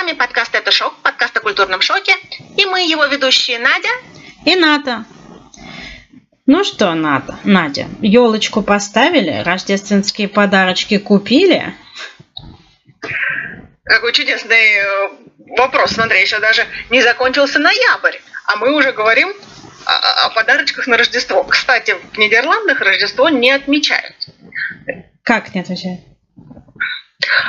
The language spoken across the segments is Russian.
вами подкаст «Это шок», подкаст о культурном шоке. И мы его ведущие Надя и Ната. Ну что, Ната, Надя, елочку поставили, рождественские подарочки купили? Какой чудесный э, вопрос. Смотри, еще даже не закончился ноябрь, а мы уже говорим о, о подарочках на Рождество. Кстати, в Нидерландах Рождество не отмечают. Как не отмечают?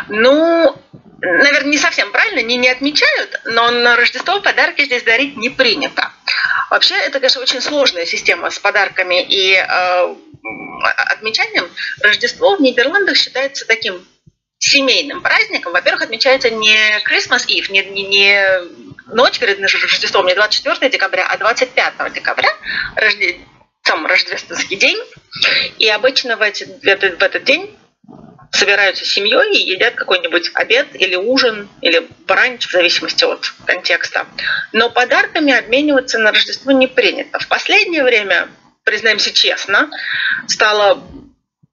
Ну, наверное, не совсем правильно, не, не отмечают, но на Рождество подарки здесь дарить не принято. Вообще, это, конечно, очень сложная система с подарками и э, отмечанием. Рождество в Нидерландах считается таким семейным праздником. Во-первых, отмечается не Christmas Eve, не, не, не ночь перед Рождеством, не 24 декабря, а 25 декабря, рожде... сам рождественский день. И обычно в, эти, в, этот, в этот день собираются семьей и едят какой-нибудь обед или ужин, или бранч, в зависимости от контекста. Но подарками обмениваться на Рождество не принято. В последнее время, признаемся честно, стало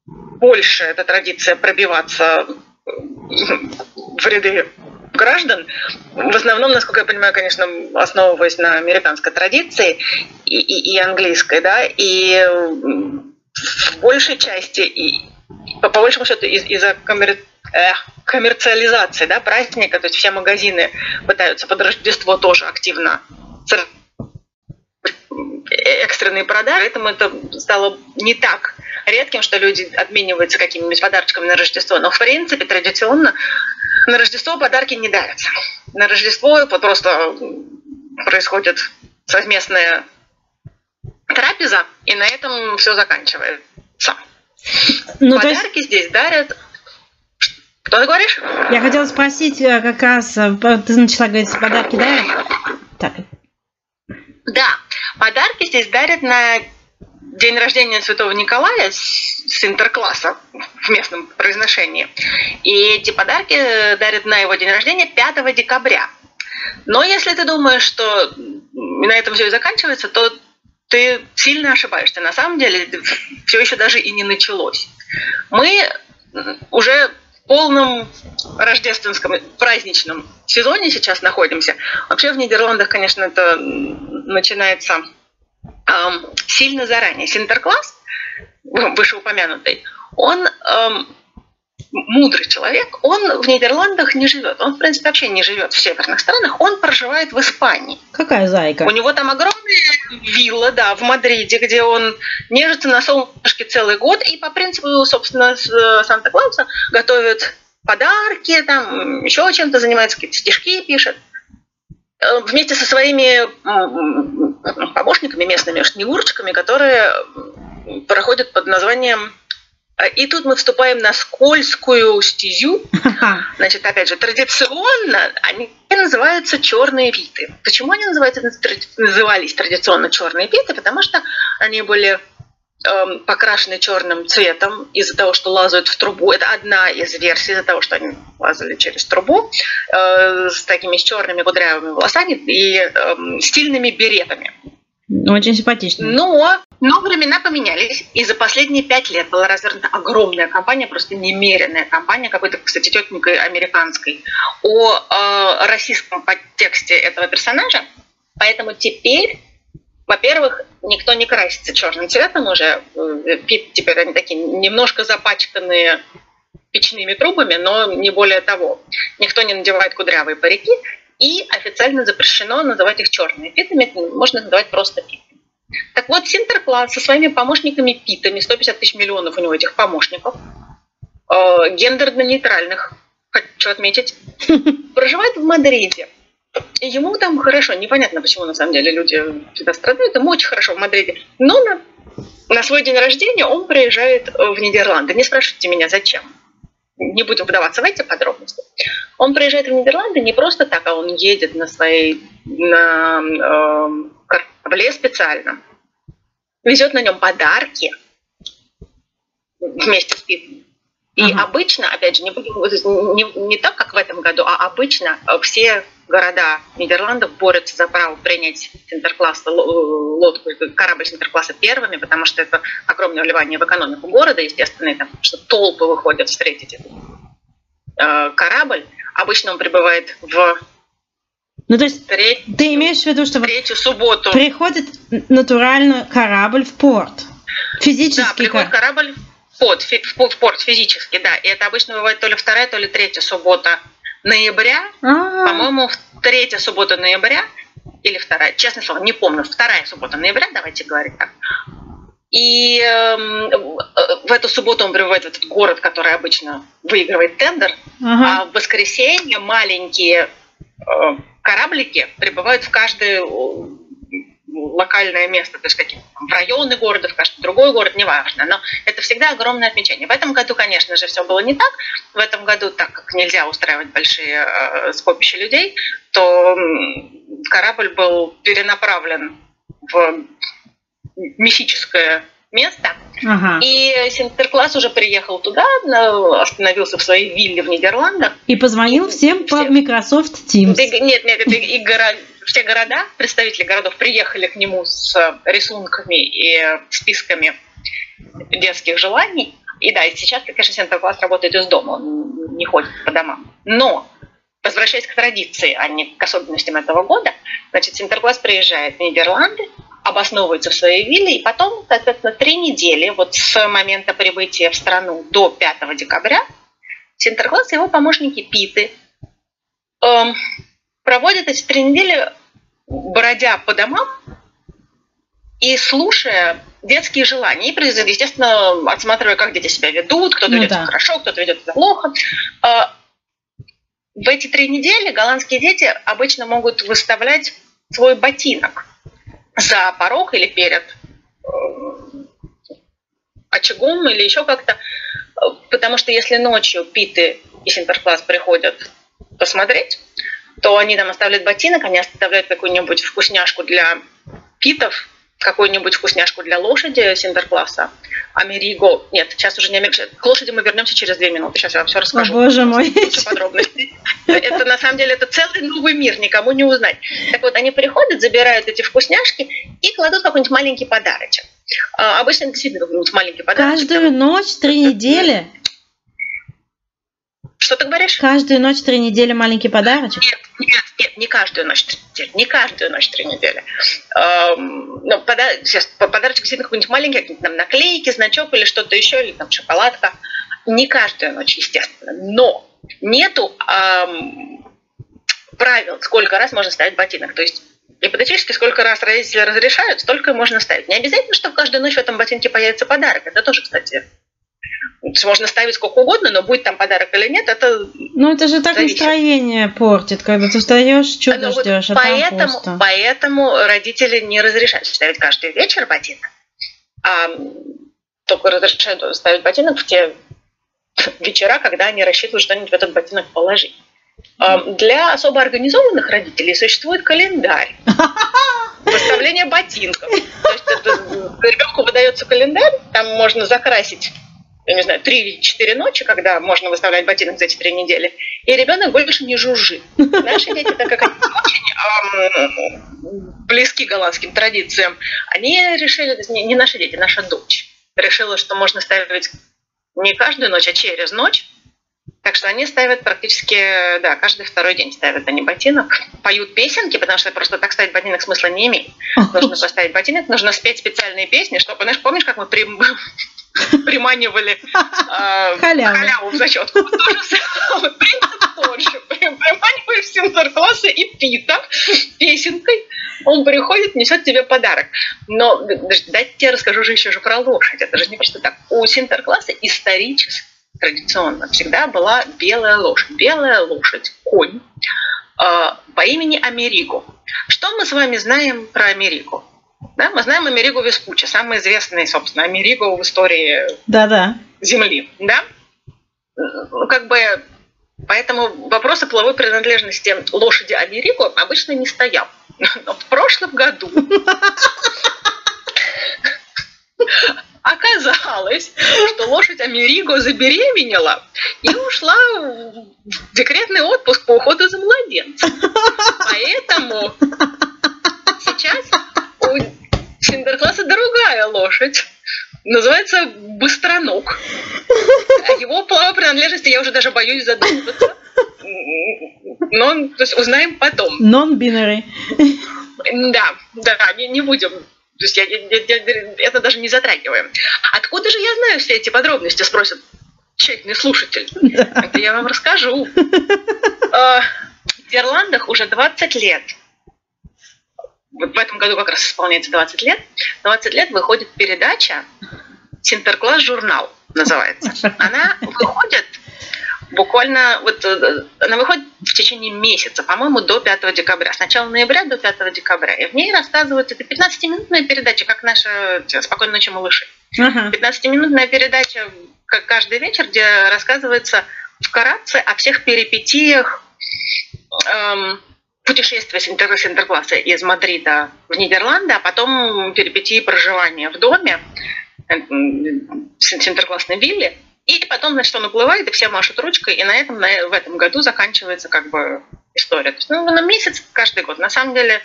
больше эта традиция пробиваться в ряды граждан, в основном, насколько я понимаю, конечно, основываясь на американской традиции и, и, и английской, да, и в большей части и по, по большому счету из- из-за коммер... э, коммерциализации да, праздника, то есть все магазины пытаются под Рождество тоже активно экстренные продажи, поэтому это стало не так редким, что люди обмениваются какими-нибудь подарочками на Рождество. Но, в принципе, традиционно на Рождество подарки не дарятся. На Рождество просто происходит совместная трапеза, и на этом все заканчивается. Ну, Подарки есть... здесь дарят что ты говоришь? Я хотела спросить э, как раз, э, ты начала говорить, подарки дарят? Так. Да, подарки здесь дарят на день рождения Святого Николая с интеркласса в местном произношении. И эти подарки дарят на его день рождения 5 декабря. Но если ты думаешь, что на этом все и заканчивается, то ты сильно ошибаешься. На самом деле все еще даже и не началось. Мы уже в полном рождественском праздничном сезоне сейчас находимся. Вообще в Нидерландах, конечно, это начинается эм, сильно заранее. Синтеркласс, вышеупомянутый, он эм, мудрый человек, он в Нидерландах не живет. Он, в принципе, вообще не живет в северных странах, он проживает в Испании. Какая зайка? У него там огромная вилла, да, в Мадриде, где он нежится на солнышке целый год, и по принципу, собственно, с Санта-Клауса готовит подарки, там, еще чем-то занимается, какие-то стишки пишет. Э, вместе со своими помощниками местными, снегурочками, которые проходят под названием и тут мы вступаем на скользкую стезю. Значит, опять же, традиционно они называются черные питы. Почему они называются, назывались традиционно черные питы? Потому что они были эм, покрашены черным цветом из-за того, что лазают в трубу. Это одна из версий из-за того, что они лазали через трубу э, с такими с черными кудрявыми волосами и э, стильными беретами. Очень симпатично. Но, но времена поменялись, и за последние пять лет была развернута огромная кампания, просто немеренная кампания, какой-то, кстати, тетенькой американской, о э, российском подтексте этого персонажа. Поэтому теперь, во-первых, никто не красится черным цветом уже. Э, теперь они такие немножко запачканные печными трубами, но не более того. Никто не надевает кудрявые парики, и официально запрещено называть их черными питами, можно называть просто питами. Так вот, Синтеркласс со своими помощниками питами, 150 тысяч миллионов у него этих помощников, э, гендерно-нейтральных, хочу отметить, проживает в Мадриде. И ему там хорошо, непонятно, почему на самом деле люди всегда страдают, ему очень хорошо в Мадриде. Но на, на свой день рождения он приезжает в Нидерланды. Не спрашивайте меня, зачем не будем вдаваться в эти подробности. Он приезжает в Нидерланды не просто так, а он едет на своей на, э, корабле специально, везет на нем подарки вместе с питом. И ага. обычно, опять же, не, не, не так, как в этом году, а обычно все города Нидерландов борются за право принять Синтеркласс, лодку, корабль Синтеркласса первыми, потому что это огромное вливание в экономику города, естественно, там, что толпы выходят встретить этот э, корабль. Обычно он прибывает в Ну, то есть треть- ты имеешь в виду, что третью субботу. приходит натурально корабль в порт? Да, Физический приходит корабль. в порт- в порт физически, да. И это обычно бывает то ли вторая, то ли третья суббота ноября. А, По-моему, в- третья суббота ноября или вторая, честное слово, не помню, вторая суббота ноября, давайте говорить так. И эм, в эту субботу он прибывает в этот город, который обычно выигрывает тендер, ага. а в воскресенье маленькие э, кораблики прибывают в каждое э, локальное место, то есть какие в районы города, в каждый другой город, неважно. Но это всегда огромное отмечание. В этом году, конечно же, все было не так. В этом году, так как нельзя устраивать большие э, скопища людей, то корабль был перенаправлен в мифическое место, Ага. и Синтеркласс уже приехал туда, остановился в своей вилле в Нидерландах. И позвонил всем по Всем. Microsoft Teams. И- нет, нет, это и все города, представители городов приехали к нему с рисунками и списками детских желаний. И да, и сейчас, конечно, Синтеркласс работает из дома, он не ходит по домам. Но, возвращаясь к традиции, а не к особенностям этого года, значит, Синтеркласс приезжает в Нидерланды, обосновывается в своей вилле, и потом, соответственно, три недели, вот с момента прибытия в страну до 5 декабря, Синтеркласс и его помощники Питы эм, проводят эти три недели, бродя по домам и слушая детские желания. И, естественно, отсматривая, как дети себя ведут, кто-то Ну ведет да. хорошо, кто-то ведет плохо. Э, В эти три недели голландские дети обычно могут выставлять свой ботинок за порог или перед э, очагом или еще как-то. Э, Потому что если ночью Питы и Синтеркласс приходят посмотреть, то они там оставляют ботинок, они оставляют какую-нибудь вкусняшку для питов, какую-нибудь вкусняшку для лошади Синтеркласса, Америго. Нет, сейчас уже не Америго. К лошади мы вернемся через две минуты. Сейчас я вам все О, расскажу. боже мой. Куча подробностей. Это на самом деле это целый новый мир, никому не узнать. Так вот, они приходят, забирают эти вкусняшки и кладут какой-нибудь маленький подарочек. А, Обычно действительно какой-нибудь маленький подарочек. Каждую ночь три недели? Что ты говоришь? Каждую ночь три недели маленький подарочек? Нет, нет, нет, не каждую ночь три недели. Не каждую ночь три недели. Эм, ну, пода- сейчас, по- подарочек действительно какой-нибудь маленький, какие-нибудь там наклейки, значок или что-то еще, или там шоколадка. Не каждую ночь, естественно. Но нету эм, правил, сколько раз можно ставить ботинок. То есть гипотетически, сколько раз родители разрешают, столько и можно ставить. Не обязательно, что каждую ночь в этом ботинке появится подарок. Это тоже, кстати, можно ставить сколько угодно, но будет там подарок или нет, это Ну, это же так Зависит. настроение портит, когда ты встаешь, Ну, чудо вот ждешь, а там поэтому, пусто. поэтому родители не разрешают ставить каждый вечер ботинок, а только разрешают ставить ботинок в те вечера, когда они рассчитывают что-нибудь в этот ботинок положить. А, Для особо организованных родителей существует календарь. Выставление ботинков. То есть это, ребенку выдается календарь, там можно закрасить я не знаю, три или четыре ночи, когда можно выставлять ботинок за эти три недели, и ребенок больше не жужжит. Наши дети, так как они очень ам, близки голландским традициям, они решили, не, наши дети, наша дочь, решила, что можно ставить не каждую ночь, а через ночь. Так что они ставят практически, да, каждый второй день ставят они ботинок, поют песенки, потому что просто так ставить ботинок смысла не имеет. Нужно поставить ботинок, нужно спеть специальные песни, чтобы, знаешь, помнишь, как мы прим- приманивали э, Халяву. халяву в зачетку? Вот принцип тот же. Приманиваешь Синтеркласса и Пита песенкой, он приходит, несет тебе подарок. Но дайте я расскажу же еще же про лошадь. Это же не просто так. У Синтеркласса исторически, традиционно, всегда была белая лошадь. Белая лошадь, конь, э, по имени Америго. Что мы с вами знаем про Америго? Да, мы знаем Америго Веспуччи, самый известный, собственно, Америго в истории Да-да. Земли, да? Ну, как бы, поэтому вопрос о половой принадлежности лошади Америго обычно не стоял. Но в прошлом году оказалось, что лошадь Америго забеременела и ушла в декретный отпуск по уходу за младенцем. Поэтому сейчас у Синдеркласса другая лошадь. называется Быстроног. О его половой принадлежности я уже даже боюсь задумываться. Но то есть, узнаем потом. Non-binary. Да, да, не, не будем. То есть я, я, я, это даже не затрагиваем. Откуда же я знаю все эти подробности, спросит тщательный слушатель. Да. Это я вам расскажу. А, в Нидерландах уже 20 лет вот в этом году как раз исполняется 20 лет, 20 лет выходит передача Синтеркласс журнал называется. Она выходит буквально, вот э, она выходит в течение месяца, по-моему, до 5 декабря. С начала ноября до 5 декабря. И в ней рассказывают, это 15-минутная передача, как наша «Спокойной ночи, малыши». Uh-huh. 15-минутная передача как каждый вечер, где рассказывается вкратце о всех перипетиях эм, путешествие с интеркласса из Мадрида в Нидерланды, а потом перипетии проживания в доме, э, с интерклассной вилле. И потом, значит, он уплывает, и все машут ручкой, и на этом, на, в этом году заканчивается как бы история. То есть, ну, на месяц каждый год. На самом деле,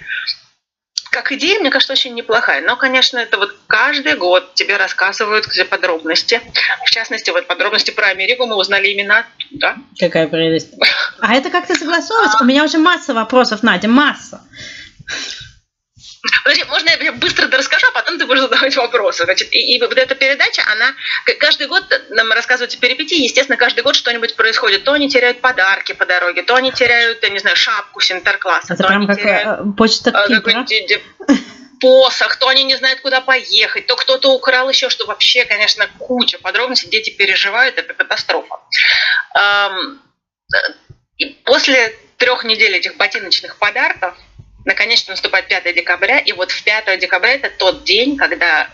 как идея, мне кажется, очень неплохая. Но, конечно, это вот каждый год тебе рассказывают все подробности. В частности, вот подробности про Америку мы узнали именно оттуда. Какая прелесть. А это как-то согласовывается? У меня уже масса вопросов, Надя, масса. Подожди, можно я быстро расскажу, а потом ты будешь задавать вопросы. Значит, и, и вот эта передача, она каждый год нам рассказывается перипетии. Естественно, каждый год что-нибудь происходит. То они теряют подарки по дороге, то они теряют, я не знаю, шапку с интеркласса. Это то прям как теряют, э, почта э, посох, то они не знают, куда поехать, то кто-то украл еще, что вообще, конечно, куча подробностей. Дети переживают, это катастрофа. И после трех недель этих ботиночных подарков Наконец-то наступает 5 декабря, и вот в 5 декабря это тот день, когда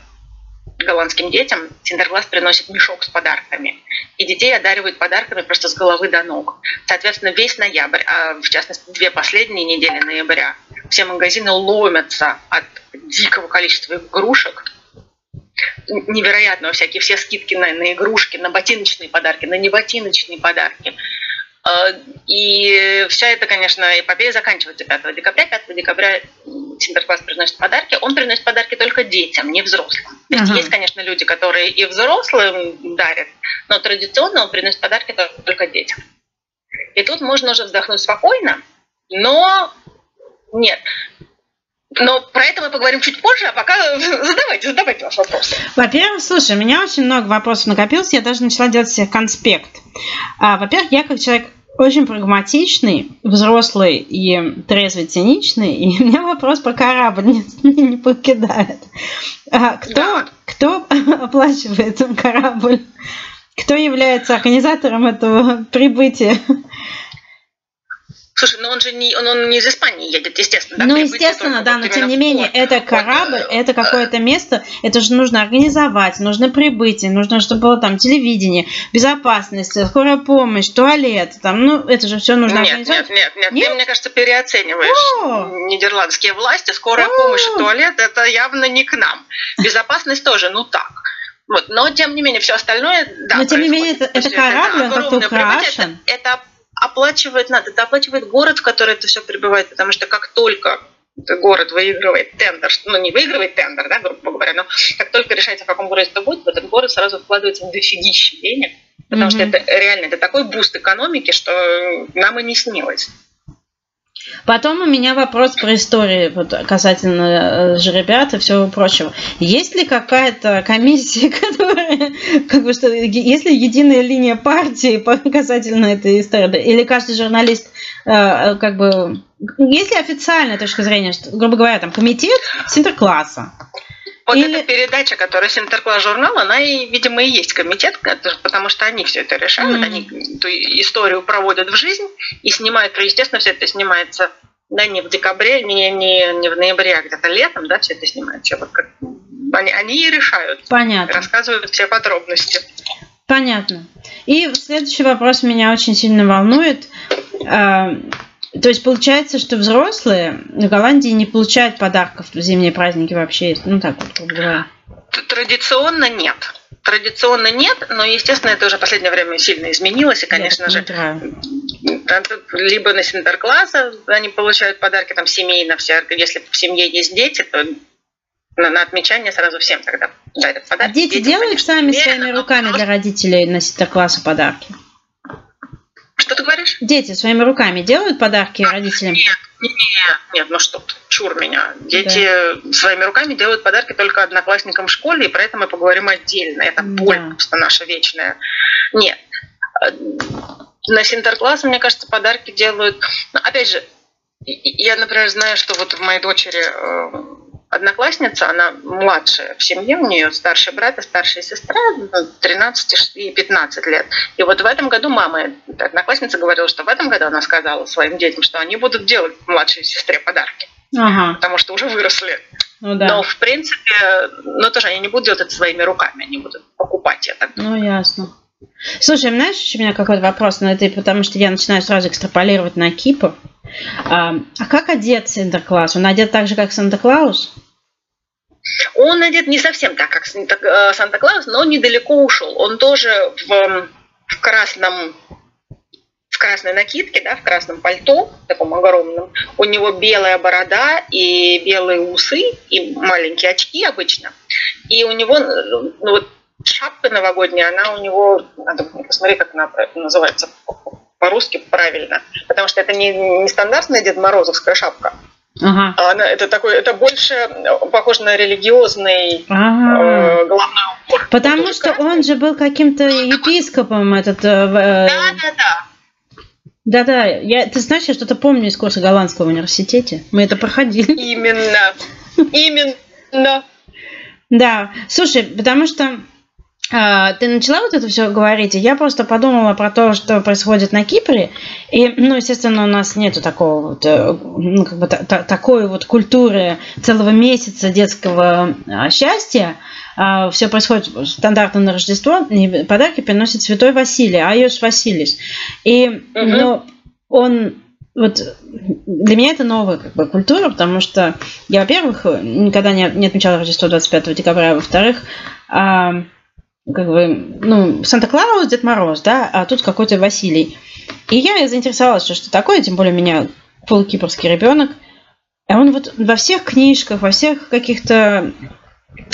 голландским детям Синтеркласс приносит мешок с подарками. И детей одаривают подарками просто с головы до ног. Соответственно, весь ноябрь, а в частности две последние недели ноября, все магазины ломятся от дикого количества игрушек, невероятно всякие все скидки на, на игрушки, на ботиночные подарки, на неботиночные подарки. Э, и вся эта, конечно, эпопея заканчивается 5 декабря. 5 декабря Синтеркласс приносит подарки. Он приносит подарки только детям, не взрослым. То есть, uh-huh. есть, конечно, люди, которые и взрослым дарят, но традиционно он приносит подарки только детям. И тут можно уже вздохнуть спокойно, но нет. Но про это мы поговорим чуть позже, а пока задавайте, задавайте ваши вопросы. Во-первых, слушай, у меня очень много вопросов накопилось, я даже начала делать себе конспект. А, во-первых, я как человек очень прагматичный, взрослый и трезвый, циничный. И у меня вопрос про корабль не, не покидает. А, кто, да. кто оплачивает корабль? Кто является организатором этого прибытия? Слушай, ну он же не, он, он не из Испании едет, естественно. Да, ну, естественно, да, но тем не менее, это корабль, вот, это какое-то место, это же нужно организовать, нужно прибытие, нужно, чтобы было там телевидение, безопасность, скорая помощь, туалет, там, ну, это же все нужно нет, организовать. Нет, нет, нет, нет, ты, мне кажется, переоцениваешь О! нидерландские власти, скорая О! помощь и туалет, это явно не к нам. Безопасность тоже, ну так. Вот, но тем не менее, все остальное, да. Но тем не менее, это, это корабль, он как-то украшен. Это, это оплачивает надо, это оплачивает город, в который это все прибывает, потому что как только город выигрывает тендер, ну не выигрывает тендер, да, грубо говоря, но как только решается, в каком городе это будет, в этот город сразу вкладывается дофигища денег, потому mm-hmm. что это реально это такой буст экономики, что нам и не снилось. Потом у меня вопрос про историю вот, касательно э, жеребят и всего прочего. Есть ли какая-то комиссия, которая, как бы что, есть ли единая линия партии касательно этой истории? Или каждый журналист, э, э, как бы, есть ли официальная точка зрения, что, грубо говоря, там комитет синтеркласса? Вот Или... эта передача, которая Синтеркласс журнал, она, видимо, и есть комитет, потому что они все это решают, mm-hmm. они эту историю проводят в жизнь и снимают, естественно, все это снимается да, не в декабре, не, не, не в ноябре, а где-то летом, да, все это снимается. Вот как, они, они и решают. Понятно. Рассказывают все подробности. Понятно. И следующий вопрос меня очень сильно волнует. А, то есть получается, что взрослые в Голландии не получают подарков в зимние праздники вообще, ну так вот, грубо говоря. Традиционно нет. Традиционно нет, но, естественно, это уже в последнее время сильно изменилось, и, конечно же, либо на синтеркласса они получают подарки там семейно, все, если в семье есть дети, то на, на отмечание сразу всем тогда дарят подарки. А дети Детям, делают конечно, сами своими руками для родителей на Синтерклассу подарки? Что ты говоришь? Дети своими руками делают подарки а, родителям? Нет, нет, нет, ну что ты, чур меня. Дети да. своими руками делают подарки только одноклассникам в школе, и про это мы поговорим отдельно. Это боль да. просто наша вечная. Нет. На Синтеркласс, мне кажется, подарки делают... Опять же, я, например, знаю, что вот в моей дочери э, одноклассница, она младшая в семье, у нее старший брат и старшая сестра, 13 и 15 лет. И вот в этом году мама, одноклассница говорила, что в этом году она сказала своим детям, что они будут делать младшей сестре подарки. Ага. Потому что уже выросли. Ну, да. Но, в принципе, ну, тоже они не будут делать это своими руками, они будут покупать это. Ну, ясно. Слушай, знаешь, у меня какой-то вопрос на это, потому что я начинаю сразу экстраполировать на Кипр. А, а как одет Санта-Клаус? Он одет так же, как Санта-Клаус? Он одет не совсем так, как э, Санта-Клаус, но недалеко ушел. Он тоже в, в красном в красной накидке, да, в красном пальто, таком огромном. У него белая борода и белые усы, и маленькие очки обычно. И у него, ну вот шапка новогодняя, она у него, надо посмотреть, как она называется по-русски правильно. Потому что это не, не стандартная Дед Морозовская шапка. Ага. А она, это такой, это больше похоже на религиозный ага. э, головной убор. Потому что он же был каким-то епископом этот. Э, э, да, да, да. Да-да, я, ты знаешь, я что-то помню из курса голландского в университете. Мы это проходили. Именно. Именно. Да, слушай, потому что ты начала вот это все говорить, и я просто подумала про то, что происходит на Кипре. И, ну, естественно, у нас нету такого вот, э, ну, как бы та, та, такой вот культуры целого месяца детского а, счастья. А, все происходит стандартно на Рождество, и подарки приносит Святой Василий, Айос Василис. И, угу. ну, он вот для меня это новая как бы, культура, потому что я, во-первых, никогда не, не отмечала Рождество 25 декабря, а во-вторых, как бы, ну, Санта-Клаус, Дед Мороз, да, а тут какой-то Василий. И я заинтересовалась, что что такое, тем более у меня полукипрский ребенок. А он вот во всех книжках, во всех каких-то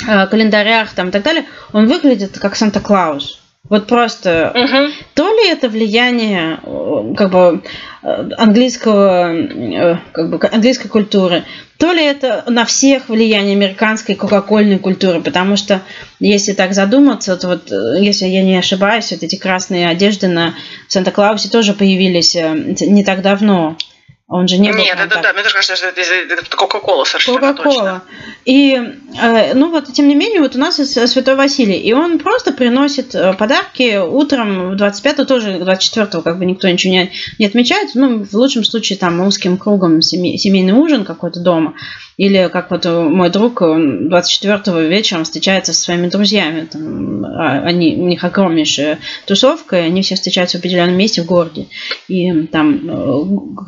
э, календарях там и так далее, он выглядит как Санта-Клаус. Вот просто угу. то ли это влияние э, как бы э, английского э, как бы английской культуры, то ли это на всех влияние американской кока-кольной культуры, потому что если так задуматься, то вот если я не ошибаюсь, вот эти красные одежды на Санта-Клаусе тоже появились не так давно. Он же не был. Нет, это да, мне тоже кажется, что это, это Кока-Кола совершенно Кока-Кола. Точно. И, э, ну вот, тем не менее, вот у нас Святой Василий, и он просто приносит э, подарки утром 25-го, тоже 24-го, как бы никто ничего не, не отмечает, ну, в лучшем случае, там, узким кругом семейный ужин какой-то дома. Или как вот мой друг 24-го вечером встречается со своими друзьями. Там, а, они, у них огромнейшая тусовка, и они все встречаются в определенном месте в городе. И там э,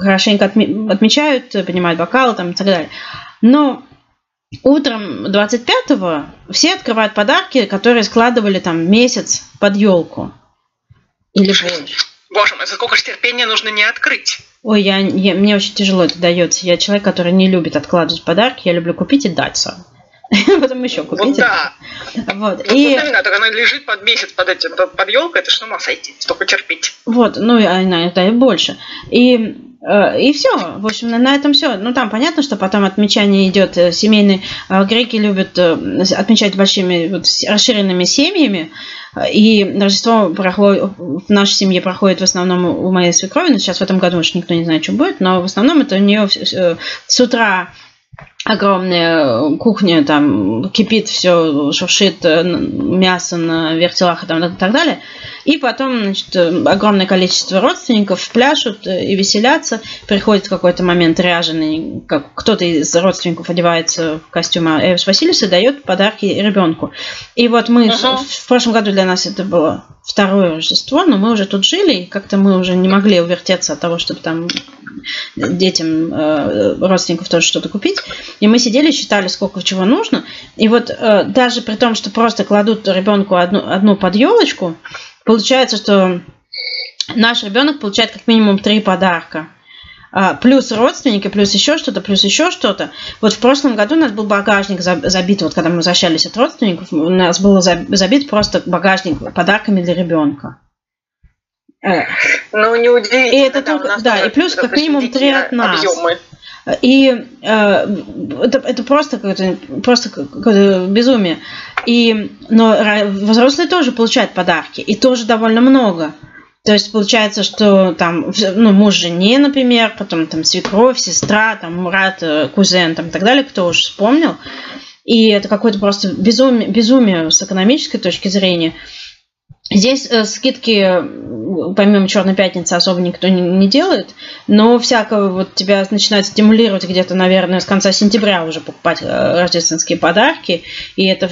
хорошенько отмечают, поднимают бокалы там, и так далее. Но утром 25-го все открывают подарки, которые складывали там месяц под елку. Или больше. Боже мой, за сколько же терпения нужно не открыть? Ой, я, я, мне очень тяжело это дается. Я человек, который не любит откладывать подарки. Я люблю купить и дать сам. Потом еще купить. Вот да. Вот. Ну, и... именно, так она лежит под месяц под этим, под елкой, это что ума сойти, столько терпеть. Вот, ну, она, это и больше. И Э, и все, в общем, на, этом все. Ну, там понятно, что потом отмечание идет э, семейный. Э, греки любят отмечать большими, вот, расширенными семьями. И Рождество проходит, в нашей семье проходит в основном у моей свекрови. Но сейчас в этом году, может, никто не знает, что будет. Но в основном это у нее с утра огромная кухня, там кипит все, шуршит мясо на вертелах и, и так далее. И потом значит, огромное количество родственников пляшут и веселятся. Приходит какой-то момент ряженый, как кто-то из родственников одевается в костюм Эвис Васильевса и дает подарки ребенку. И вот мы uh-huh. в, в прошлом году для нас это было второе Рождество, но мы уже тут жили, и как-то мы уже не могли увертеться от того, чтобы там детям э, родственников тоже что-то купить. И мы сидели, считали, сколько чего нужно. И вот э, даже при том, что просто кладут ребенку одну, одну под елочку, Получается, что наш ребенок получает как минимум три подарка. а, плюс родственники, плюс еще что-то, плюс еще что-то. Вот в прошлом году у нас был багажник забит, вот когда мы возвращались от родственников, у нас был забит просто багажник подарками для ребенка. Э. Ну, неудивительно. И это да, только, да, и плюс как минимум три от нас. Объемы. И э, это, это просто какое-то просто какое безумие. И, но взрослые тоже получают подарки, и тоже довольно много. То есть получается, что там, ну, муж жене, например, потом там свекровь, сестра, там брат, э, кузен, там и так далее, кто уж вспомнил. И это какое-то просто безумие, безумие с экономической точки зрения. Здесь э, скидки, помимо Черной пятницы, особо никто не, не делает, но всякого вот тебя начинают стимулировать где-то, наверное, с конца сентября уже покупать э, рождественские подарки. И это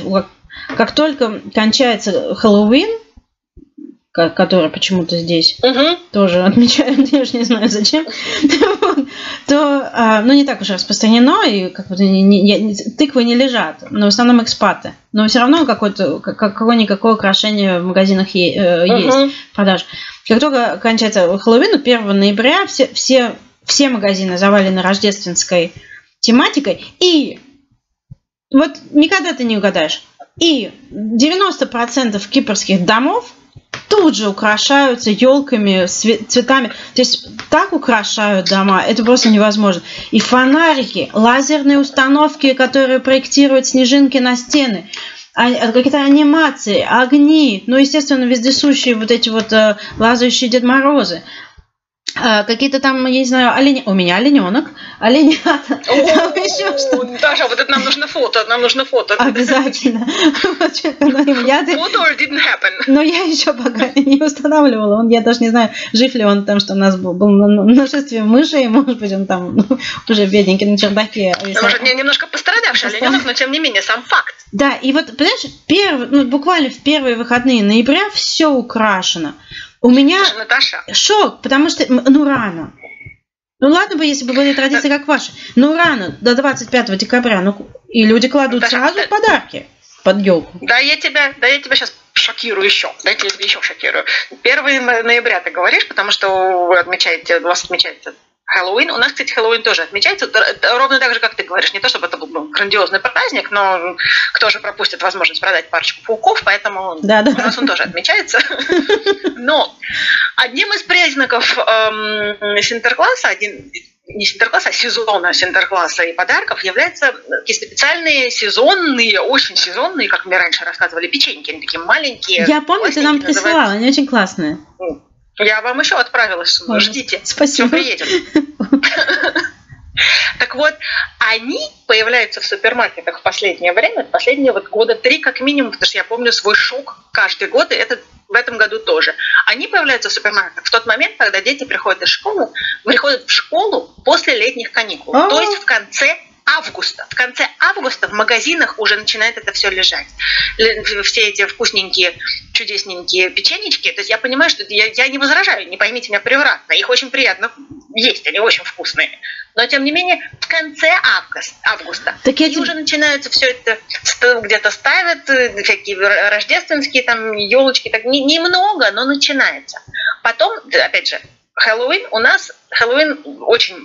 как, только кончается Хэллоуин, которая почему-то здесь угу. тоже отмечают, я же не знаю зачем, то, а, ну, не так уж распространено, и как бы тыквы не лежат, но в основном экспаты. Но все равно какое-то, какое-никакое украшение в магазинах э, есть, продаж. Как только кончается Хэллоуин, 1 ноября все, все, все магазины завалены рождественской тематикой, и вот никогда ты не угадаешь, и 90% кипрских домов – тут же украшаются елками, цветами. То есть так украшают дома, это просто невозможно. И фонарики, лазерные установки, которые проектируют снежинки на стены а, какие-то анимации, огни, ну, естественно, вездесущие вот эти вот э, лазающие Дед Морозы. А, какие-то там, я не знаю, олени... у меня олененок, оленята, там еще что Даша, вот это нам нужно фото, нам нужно фото. Обязательно. Фото or didn't happen? Но я еще пока не устанавливала, он, я даже не знаю, жив ли он там, что у нас был, был нашествие мышей, может быть, он там ну, уже бедненький на чердаке. Может, немножко пострадавший олененок, но тем не менее, сам факт. Да, и вот, понимаешь, первый, ну, буквально в первые выходные ноября все украшено. У меня Наташа. шок, потому что, ну, рано. Ну, ладно бы, если бы были традиции, как ваши. Ну, рано, до 25 декабря. Ну, и люди кладут Наташа, сразу да, подарки под елку. Да, я тебя, да, я тебя сейчас шокирую еще. Дайте я тебя еще шокирую. 1 ноября ты говоришь, потому что вы отмечаете, у вас отмечается Хэллоуин. У нас, кстати, Хэллоуин тоже отмечается, ровно так же, как ты говоришь. Не то, чтобы это был ну, грандиозный праздник, но кто же пропустит возможность продать парочку пауков, поэтому да, да. у нас он тоже отмечается. Но одним из признаков эм, Синтеркласса, один не Синтеркласса, а сезона Синтеркласса и подарков являются такие специальные сезонные, очень сезонные, как мне раньше рассказывали, печеньки, они такие маленькие. Я помню, ты нам присылала, они очень классные. Я вам еще отправила, ждите. Спасибо. Все приедет. Так вот, они появляются в супермаркетах в последнее время, последние вот года три как минимум, потому что я помню свой шок каждый год, и это в этом году тоже. Они появляются в супермаркетах в тот момент, когда дети приходят из школы, приходят в школу после летних каникул, то есть в конце августа. В конце августа в магазинах уже начинает это все лежать. Все эти вкусненькие, чудесненькие печенечки. То есть я понимаю, что я, я не возражаю, не поймите меня превратно. Их очень приятно есть, они очень вкусные. Но тем не менее, в конце августа, августа так и уже начинается все это, где-то ставят э, всякие рождественские там елочки, так немного, но начинается. Потом, опять же, Хэллоуин у нас Хэллоуин очень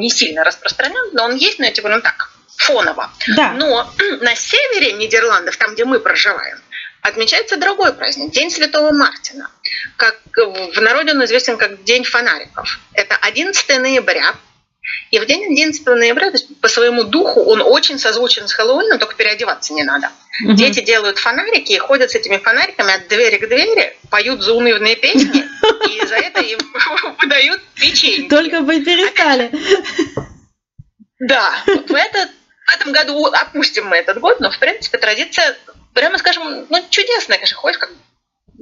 не сильно распространен, но он есть, но говорю, ну так, фоново. Да. Но на севере Нидерландов, там, где мы проживаем, отмечается другой праздник, День Святого Мартина. Как в народе он известен как День фонариков. Это 11 ноября, и в день 11 ноября, то есть по своему духу, он очень созвучен с Хэллоуином, только переодеваться не надо. Угу. Дети делают фонарики и ходят с этими фонариками от двери к двери, поют заунывные песни, и за это им выдают печенье. Только бы перестали. Да, в, этот, в этом году опустим мы этот год, но, в принципе, традиция, прямо скажем, ну, чудесная, конечно, ходишь как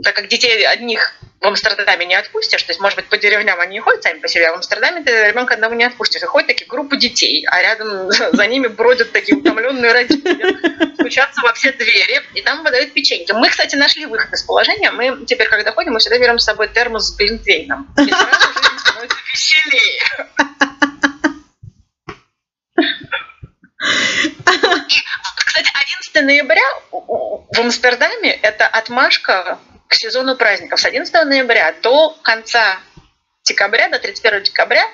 так как детей одних в Амстердаме не отпустишь, то есть, может быть, по деревням они не ходят сами по себе, а в Амстердаме ты ребенка одного не отпустишь. И ходят такие группы детей, а рядом за ними бродят такие утомленные родители, стучатся во все двери, и там выдают печеньки. Мы, кстати, нашли выход из положения. Мы теперь, когда ходим, мы всегда берем с собой термос с глинтвейном. Веселее. И, кстати, 11 ноября в Амстердаме это отмашка к сезону праздников. С 11 ноября до конца декабря, до 31 декабря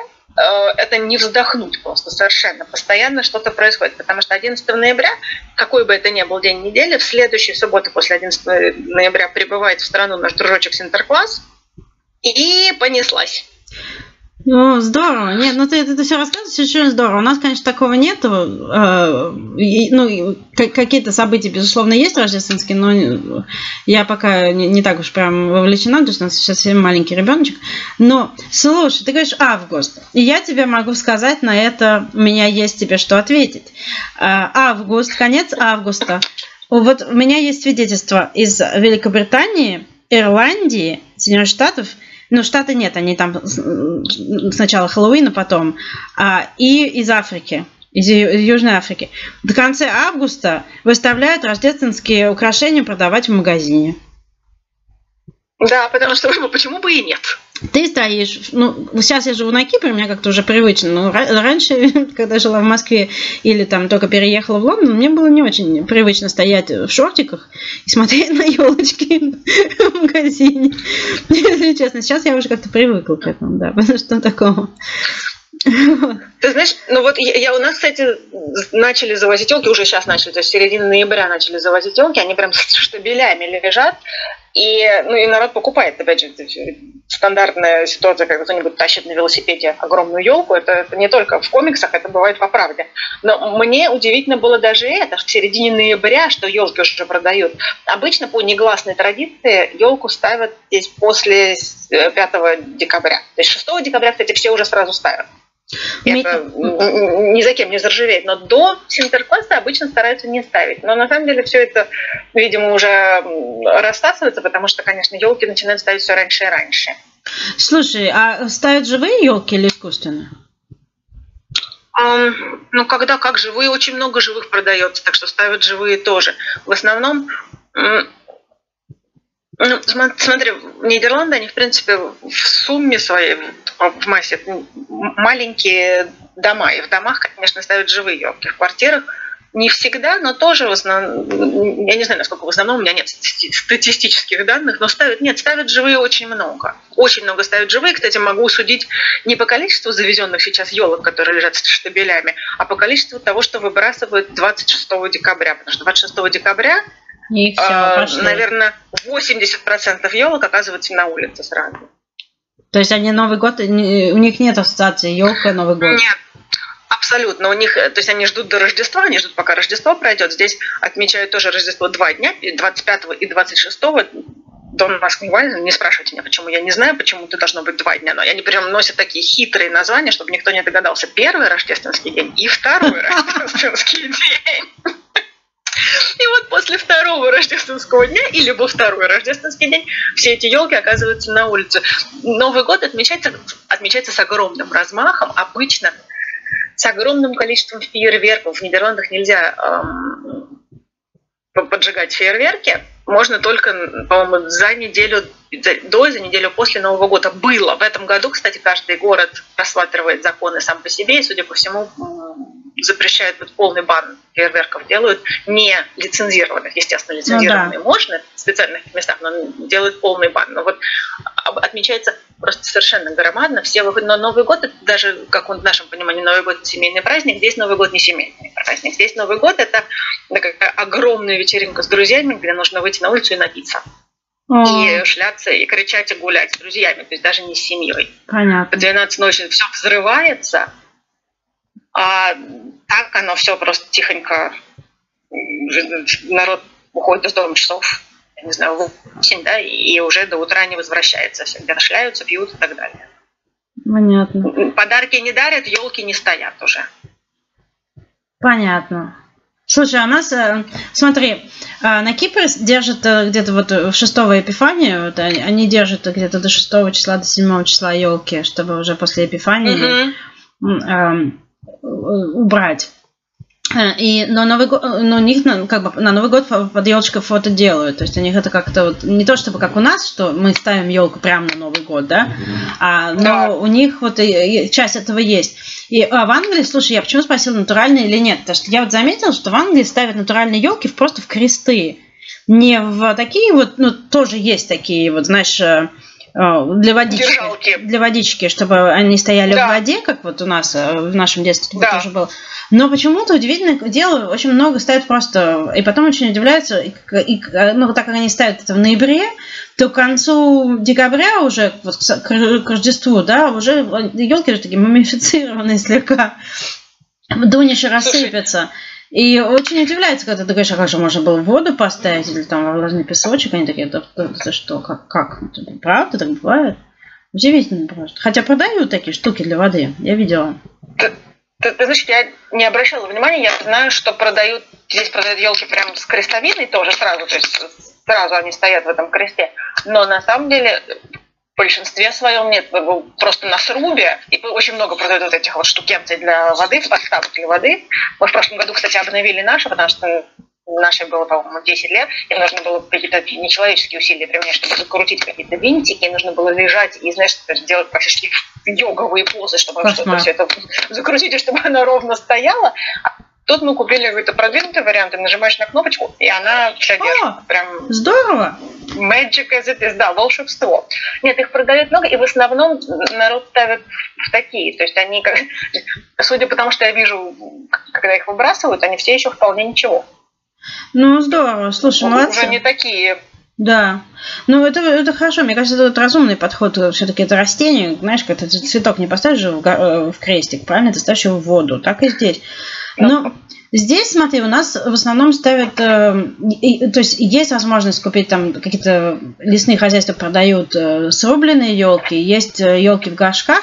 это не вздохнуть просто совершенно. Постоянно что-то происходит, потому что 11 ноября, какой бы это ни был день недели, в следующую субботу после 11 ноября прибывает в страну наш дружочек Синтеркласс, и понеслась. Ну, здорово. Нет, ну ты это все рассказываешь, очень здорово. У нас, конечно, такого нету. Э, и, ну, какие-то события, безусловно, есть рождественские, но я пока не, так уж прям вовлечена, потому что у нас сейчас маленький ребеночек. Но, слушай, ты говоришь август. И я тебе могу сказать на это, у меня есть тебе что ответить. Э, август, конец августа. Вот у меня есть свидетельство из Великобритании, Ирландии, Соединенных Штатов – ну, Штаты нет, они там сначала Хэллоуин, а потом. А, и из Африки, из Южной Африки. До конца августа выставляют рождественские украшения продавать в магазине. Да, потому что почему бы и нет? Ты стоишь, ну, сейчас я живу на Кипре, меня как-то уже привычно, но раньше, когда жила в Москве или там только переехала в Лондон, мне было не очень привычно стоять в шортиках и смотреть на елочки в магазине. Если честно, сейчас я уже как-то привыкла к этому, да, потому что такого. Ты знаешь, ну вот я, я у нас, кстати, начали завозить елки, уже сейчас начали, то есть середины ноября начали завозить елки, они прям штабелями лежат, и, ну, и народ покупает, опять же, стандартная ситуация, когда кто-нибудь тащит на велосипеде огромную елку, это, это не только в комиксах, это бывает по правде. Но мне удивительно было даже это, в середине ноября, что елки уже продают. Обычно по негласной традиции елку ставят здесь после 5 э, декабря. То есть 6 декабря, кстати, все уже сразу ставят. Это ни за кем не заржаветь. Но до синтеркласса обычно стараются не ставить. Но на самом деле все это, видимо, уже растасывается, потому что, конечно, елки начинают ставить все раньше и раньше. Слушай, а ставят живые елки или искусственные? Um, ну, когда как живые, очень много живых продается, так что ставят живые тоже. В основном ну, смотри, Нидерланды, они, в принципе, в сумме своей, в массе, маленькие дома. И в домах, конечно, ставят живые елки. В квартирах не всегда, но тоже в основном, я не знаю, насколько в основном, у меня нет статистических данных, но ставят, нет, ставят живые очень много. Очень много ставят живые. Кстати, могу судить не по количеству завезенных сейчас елок, которые лежат штабелями, а по количеству того, что выбрасывают 26 декабря. Потому что 26 декабря и все, а, наверное, 80% елок оказываются на улице сразу. То есть они Новый год, у них нет ассоциации елка Новый год? Нет, Абсолютно. У них, то есть они ждут до Рождества, они ждут, пока Рождество пройдет. Здесь отмечают тоже Рождество два дня, 25 и 26. До нас не важно, не спрашивайте меня, почему я не знаю, почему это должно быть два дня, но они прям носят такие хитрые названия, чтобы никто не догадался. Первый рождественский день и второй рождественский день. И вот после второго рождественского дня или во второй рождественский день все эти елки оказываются на улице. Новый год отмечается, отмечается с огромным размахом, обычно с огромным количеством фейерверков. В Нидерландах нельзя эм, поджигать фейерверки. Можно только, по-моему, за неделю до, за неделю после Нового года было. В этом году, кстати, каждый город рассматривает законы сам по себе, и, судя по всему, запрещают вот полный бан фейерверков, делают не лицензированных, естественно, лицензированные ну, да. можно специальных местах, но делают полный бан. Но вот отмечается просто совершенно громадно. Все выходят, но Новый год, это даже, как он в нашем понимании, Новый год – это семейный праздник, здесь Новый год не семейный праздник. Здесь Новый год – это такая огромная вечеринка с друзьями, где нужно выйти на улицу и напиться. И шляться, и кричать, и гулять с друзьями, то есть даже не с семьей. Понятно. В 12 ночи все взрывается, а так оно все просто тихонько, народ уходит из дома часов, не знаю, в 8, да, и уже до утра не возвращается. Все шляются, пьют и так далее. Понятно. Подарки не дарят, елки не стоят уже. Понятно. Слушай, а у нас, э, смотри, э, на Кипре держат э, где-то вот 6 Эпифания, вот они держат где-то до 6 числа, до 7 числа елки, чтобы уже после Эпифании угу убрать. Э, и, но Новый год, но у них как бы на Новый год под елочкой фото делают. То есть у них это как-то вот не то чтобы как у нас, что мы ставим елку прямо на Новый год, да, а, но да. у них вот и, часть этого есть. И а в Англии, слушай, я почему спросила, натуральные или нет? Потому что я вот заметила, что в Англии ставят натуральные елки просто в кресты. Не в такие вот, ну, тоже есть такие вот, знаешь, э, для водички, Держалки. для водички, чтобы они стояли да. в воде, как вот у нас в нашем детстве да. тоже было. Но почему-то удивительное дело, очень много ставят просто, и потом очень удивляются, и, и, ну, так как они ставят это в ноябре, то к концу декабря уже, вот к, к Рождеству, да, уже елки же такие мумифицированные слегка, дуниши рассыпятся. И очень удивляется, когда ты говоришь, а как же можно было воду поставить или там влажный песочек, они такие, да, да, да что, как, как? Правда так бывает? Удивительно просто. Хотя продают такие штуки для воды, я видела. Ты, ты, ты знаешь, я не обращала внимания, я знаю, что продают, здесь продают елки прям с крестовиной тоже сразу, то есть сразу они стоят в этом кресте. Но на самом деле в большинстве своем нет, просто на срубе, и очень много продают вот этих вот штукенций для воды, подставок для воды. Мы в прошлом году, кстати, обновили наши, потому что нашей было, по-моему, 10 лет, и нужно было какие-то нечеловеческие усилия применять, чтобы закрутить какие-то винтики, и нужно было лежать и, знаешь, делать практически йоговые позы, чтобы что-то все это закрутить, и чтобы она ровно стояла. Тут мы купили какой-то продвинутый вариант, ты нажимаешь на кнопочку, и она вся держит. А, Прям здорово! Magic as it is, да, волшебство. Нет, их продают много, и в основном народ ставит в такие. То есть они, как, судя по тому, что я вижу, когда их выбрасывают, они все еще вполне ничего. Ну, здорово. Слушай, ну, молодцы. Уже не такие да. Ну, это, это хорошо. Мне кажется, это вот разумный подход. Все-таки это растение. Знаешь, как ты цветок не поставишь в, в крестик, правильно? Ты ставишь его в воду. Так и здесь. Но здесь, смотри, у нас в основном ставят, э, и, то есть есть возможность купить там какие-то лесные хозяйства продают э, срубленные елки, есть э, елки в горшках,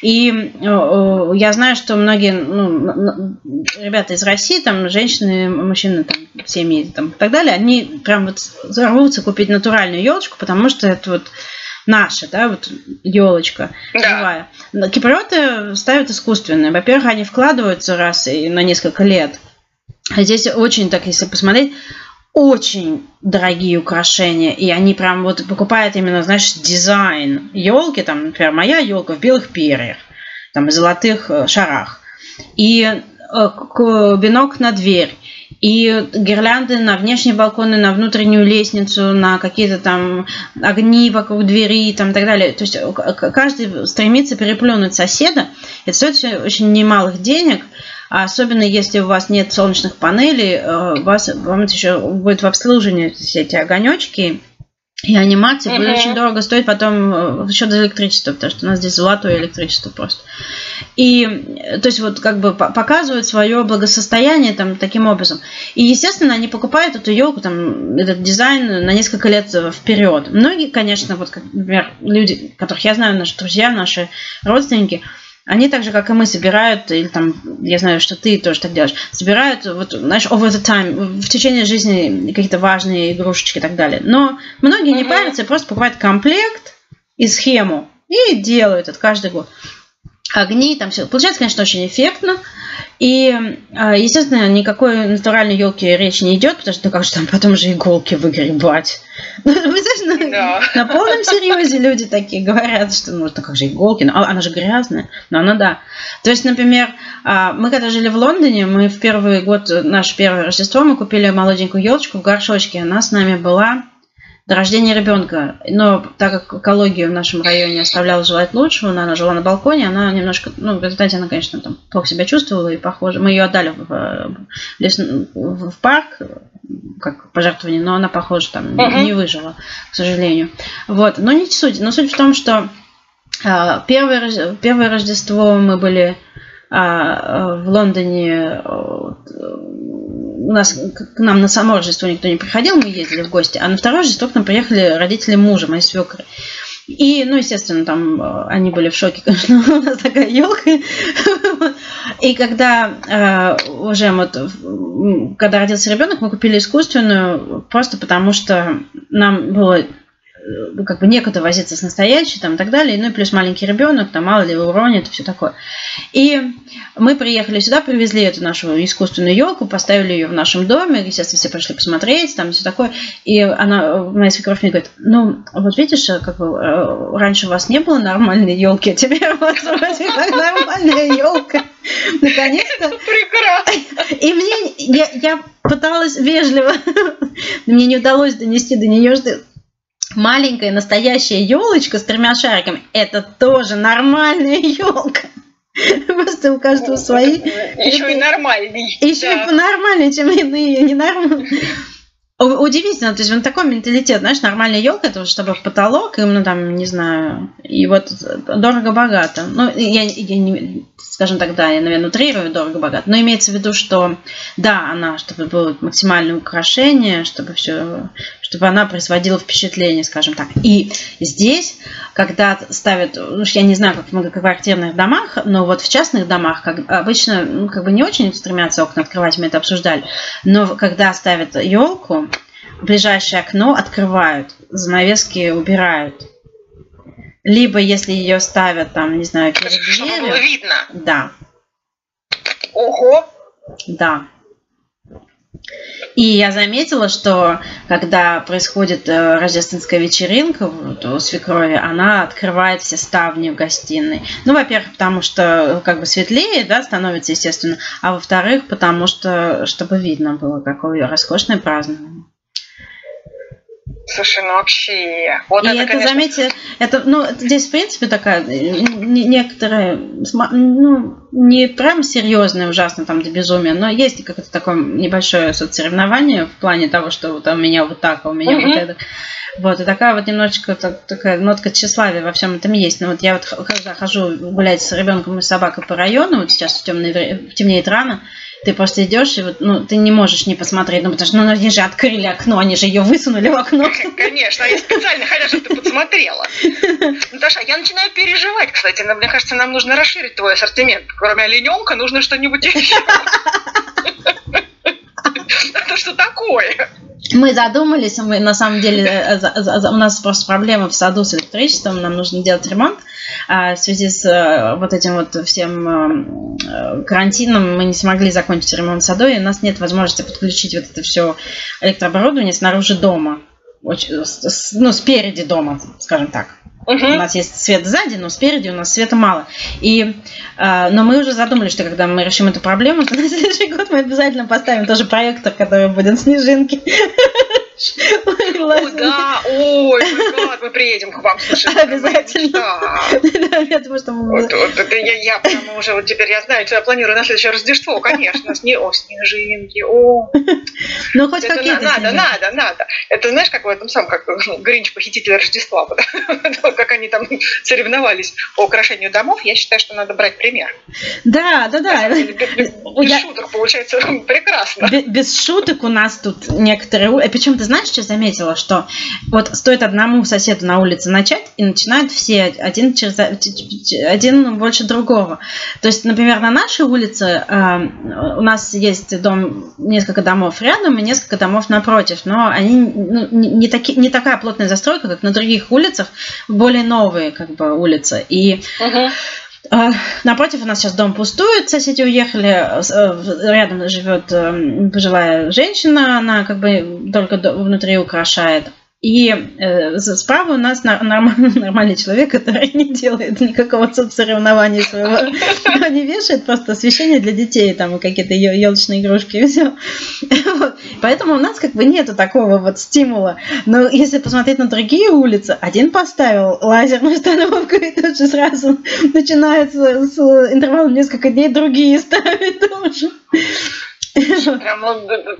и э, я знаю, что многие ну, ребята из России, там женщины, мужчины, там, семьи там, и так далее, они прям вот рвутся купить натуральную елочку, потому что это вот наша, да, вот елочка да. живая. Киприоты ставят искусственные. Во-первых, они вкладываются раз и на несколько лет. А здесь очень так, если посмотреть, очень дорогие украшения, и они прям вот покупают именно, знаешь, дизайн елки, там, например, моя елка в белых перьях, там, и золотых э, шарах, и э, венок на дверь, и гирлянды на внешние балконы, на внутреннюю лестницу, на какие-то там огни вокруг двери и там, так далее. То есть каждый стремится переплюнуть соседа. Это стоит очень немалых денег, а особенно если у вас нет солнечных панелей, э, вас, вам еще будет в обслуживании все эти огонечки, и анимация будет очень дорого стоить потом в счет электричества, потому что у нас здесь золотое электричество просто. И, то есть, вот как бы показывают свое благосостояние там таким образом. И, естественно, они покупают эту елку, там, этот дизайн на несколько лет вперед. Многие, конечно, вот, как, например, люди, которых я знаю, наши друзья, наши родственники, они так же, как и мы, собирают, или там, я знаю, что ты тоже так делаешь, собирают, вот, знаешь, over the time, в течение жизни какие-то важные игрушечки и так далее. Но многие не парятся, просто покупают комплект и схему и делают это каждый год огни, там все. Получается, конечно, очень эффектно. И, а, естественно, никакой натуральной елки речь не идет, потому что ну, как же там потом же иголки выгребать. Ну, да. на, полном серьезе люди такие говорят, что ну, ну как же иголки, ну, она же грязная. Но она да. То есть, например, а, мы когда жили в Лондоне, мы в первый год, наше первое Рождество, мы купили молоденькую елочку в горшочке. Она с нами была до рождения ребенка. Но так как экология в нашем районе оставляла желать лучшего, она жила на балконе, она немножко, ну, в результате она, конечно, там плохо себя чувствовала, и похоже, мы ее отдали в, лес, в парк, как пожертвование, но она, похоже, там uh-huh. не выжила, к сожалению. Вот, но не суть. Но суть в том, что а, первое, первое Рождество мы были а, в Лондоне у нас к нам на само Рождество никто не приходил, мы ездили в гости, а на второе Рождество к нам приехали родители мужа, моей свекры. И, ну, естественно, там э, они были в шоке, конечно, у нас такая елка. И когда э, уже вот, когда родился ребенок, мы купили искусственную, просто потому что нам было Э, как бы некуда возиться с настоящей, там, и так далее, ну и плюс маленький ребенок, там, мало ли уронит, все такое. И мы приехали сюда, привезли эту нашу искусственную елку, поставили ее в нашем доме, естественно, все пришли посмотреть, там, все такое, и она, моя свекровь мне говорит, ну, вот видишь, как бы, э, раньше у вас не было нормальной елки, а теперь у вас вроде как нормальная елка. Наконец-то. Прекрасно. И мне, я, я пыталась вежливо, мне не удалось донести до нее, что маленькая настоящая елочка с тремя шариками, это тоже нормальная елка. Просто у каждого ну, свои. Еще и нормальный. Еще и понормальнее, чем иные ненормальные. Удивительно, то есть он такой менталитет, знаешь, нормальная елка, это чтобы в потолок, именно там, не знаю, и вот дорого-богато. Ну, я, я не, скажем так, да, я, наверное, утрирую дорого-богато, но имеется в виду, что, да, она, чтобы было максимальное украшение, чтобы все, чтобы она производила впечатление, скажем так. И здесь, когда ставят, ну, я не знаю, как в многоквартирных домах, но вот в частных домах, как обычно, ну, как бы не очень стремятся окна открывать, мы это обсуждали, но когда ставят елку, ближайшее окно открывают, занавески убирают. Либо если ее ставят там, не знаю, перед дверью. Чтобы было видно. Да. Ого. Да. И я заметила, что когда происходит э, рождественская вечеринка вот, у свекрови, она открывает все ставни в гостиной. Ну, во-первых, потому что как бы светлее, да, становится, естественно, а во-вторых, потому что, чтобы видно было, какое роскошное празднование. Слушай, ну вообще... Вот и это, это конечно... заметьте, это, ну, здесь, в принципе, такая некоторая, ну, не прям серьезная, ужасно там до безумия, но есть какое-то такое небольшое соцсоревнование в плане того, что вот у меня вот так, а у меня угу. вот это. Вот, и такая вот немножечко так, такая нотка тщеславия во всем этом есть. Но вот я вот когда хожу гулять с ребенком и собакой по району, вот сейчас в темное, темнеет рано, ты просто идешь, и вот, ну, ты не можешь не посмотреть, ну, потому что, ну, они же открыли окно, они же ее высунули в окно. Конечно, они специально хотят, чтобы ты подсмотрела. Наташа, я начинаю переживать, кстати, мне кажется, нам нужно расширить твой ассортимент. Кроме олененка, нужно что-нибудь еще. Это что такое? Мы задумались, мы на самом деле, э, у нас просто проблема в саду с электричеством, нам нужно делать ремонт. А в связи с э, вот этим вот всем э, карантином мы не смогли закончить ремонт саду, и у нас нет возможности подключить вот это все электрооборудование снаружи дома. Ну, спереди дома, скажем так. Угу. У нас есть свет сзади, но спереди у нас света мало. И, э, но мы уже задумали, что когда мы решим эту проблему, то на следующий год мы обязательно поставим тоже проектор, который будет снежинки. О, да, ой, гад, мы приедем к вам, слушай. Обязательно. Я думаю, что мы... Я, прямо уже, вот теперь я знаю, что я планирую на следующее Рождество, конечно, с не, о, снежинки, о. Ну, хоть какие-то Надо, надо, надо. Это знаешь, как в этом самом, как ну, Гринч, похититель Рождества, как они там соревновались по украшению домов, я считаю, что надо брать пример. Да, да, да. Без шуток получается прекрасно. Без шуток у нас тут некоторые... Причем ты знаешь, что заметила, что вот стоит одному соседу на улице начать, и начинают все один, через, один больше другого. То есть, например, на нашей улице э, у нас есть дом, несколько домов рядом и несколько домов напротив, но они ну, не, таки, не такая плотная застройка, как на других улицах, более новые как бы улицы. И uh-huh. Напротив у нас сейчас дом пустует, соседи уехали, э, рядом живет эм, пожилая женщина, она как бы только внутри украшает. И э, справа у нас нормальный, нормальный человек, который не делает никакого соревнования своего, не вешает просто освещение для детей, там какие-то елочные игрушки и все. Вот. Поэтому у нас как бы нету такого вот стимула. Но если посмотреть на другие улицы, один поставил лазерную установку и тут же сразу начинается с интервалом несколько дней, другие ставят тоже. Прям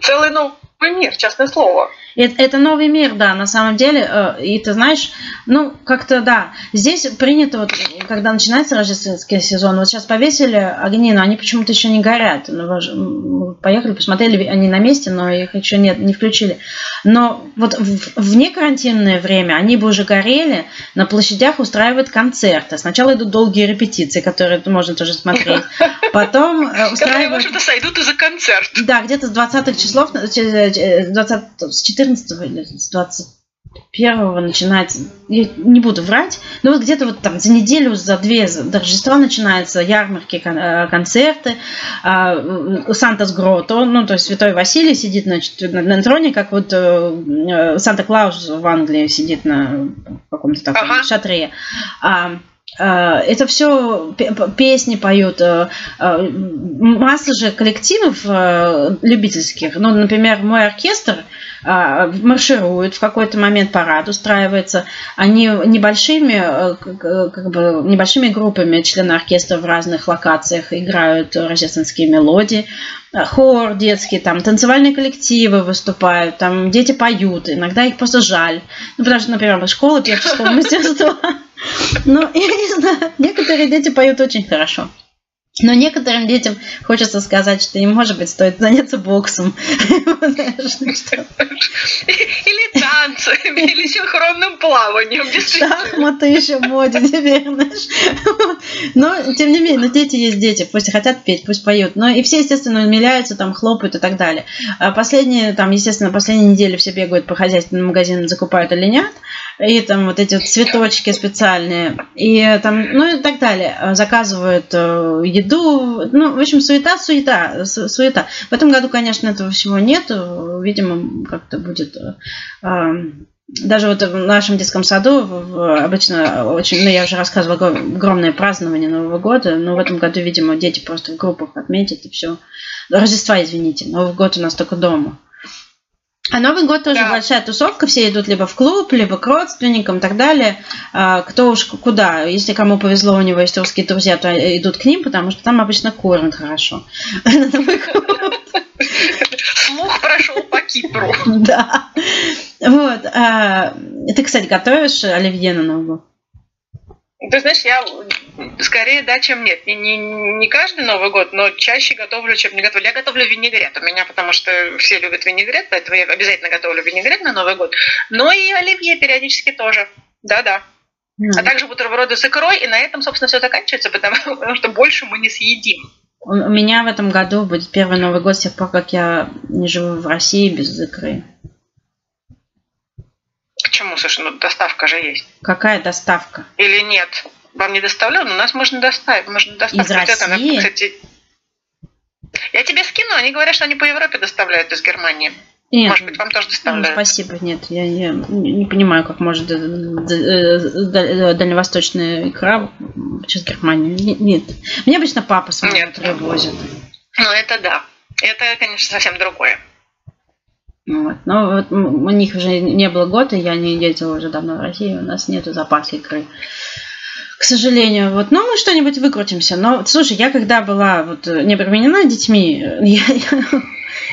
целый новый мир, честное слово. Это, это новый мир, да, на самом деле. Э, и ты знаешь, ну, как-то да. Здесь принято, вот, когда начинается рождественский сезон, вот сейчас повесили огни, но они почему-то еще не горят. Ну, поехали, посмотрели, они на месте, но их еще нет, не включили. Но вот в, вне карантинное время они бы уже горели, на площадях устраивают концерты. Сначала идут долгие репетиции, которые можно тоже смотреть. Потом э, устраивают... Которые, в общем-то, сойдут из-за концерт. Да, где-то с 20-х числов, 20, э, с 14 14 или с 21 начинается, я не буду врать, но вот где-то вот там за неделю, за две до Рождества начинаются ярмарки, э, концерты, а, Сантас Грото, ну, то есть Святой Василий сидит значит, на троне, как вот э, э, Санта-Клаус в Англии сидит на каком-то таком ага. шатре. А, это все песни поют. Масса же коллективов любительских. Ну, например, мой оркестр – маршируют, в какой-то момент парад устраивается. Они небольшими, э, как бы, небольшими группами члены оркестра в разных локациях играют рождественские мелодии. Хор детский, там танцевальные коллективы выступают, там дети поют, иногда их просто жаль. Ну, потому что, например, школа певческого мастерства. Ну, я не знаю, некоторые дети поют очень хорошо. Но некоторым детям хочется сказать, что им, может быть, стоит заняться боксом. Или танцами, или синхронным плаванием. Шахматы еще моде теперь, знаешь. Но, тем не менее, дети есть дети. Пусть хотят петь, пусть поют. Но и все, естественно, умиляются, там, хлопают и так далее. А последние, там, естественно, последние недели все бегают по хозяйственным магазинам, закупают оленят и там вот эти вот цветочки специальные, и там, ну и так далее. Заказывают э, еду, ну, в общем, суета, суета, суета. В этом году, конечно, этого всего нет, видимо, как-то будет э, даже вот в нашем детском саду обычно очень, ну я уже рассказывала, огромное празднование Нового года, но в этом году, видимо, дети просто в группах отметят и все. Рождества, извините, Новый год у нас только дома. А Новый год тоже да. большая тусовка, все идут либо в клуб, либо к родственникам и так далее. А, кто уж куда. Если кому повезло, у него есть русские друзья, то идут к ним, потому что там обычно кормят хорошо. Слух прошел по Кипру. Да. Вот. А, ты, кстати, готовишь оливье на Новый год? Ты знаешь, я скорее да, чем нет. Не, не, не каждый Новый год, но чаще готовлю, чем не готовлю. Я готовлю винегрет у меня, потому что все любят винегрет, поэтому я обязательно готовлю винегрет на Новый год. Но и оливье периодически тоже. Да-да. Mm. А также бутерброды с икрой, и на этом, собственно, все заканчивается, потому, потому что больше мы не съедим. У меня в этом году будет первый Новый год с тех пор, как я не живу в России без икры. Почему? Слушай, ну доставка же есть. Какая доставка? Или нет? Вам не доставлял? Но нас можно доставить. Можно доставить. Из России? Это, кстати, я тебе скину, они говорят, что они по Европе доставляют из Германии. Нет, Может быть, вам тоже доставляют? Ну, спасибо, нет. Я, я не понимаю, как может э, дальневосточная икра через Германию. Нет. Мне обычно папа с мамой привозит. Ну, это да. Это, конечно, совсем другое. Вот. Но вот у них уже не было года, я не ездила уже давно в Россию, у нас нет запаса икры. К сожалению, вот, но мы что-нибудь выкрутимся. Но, слушай, я когда была вот не обременена детьми, я,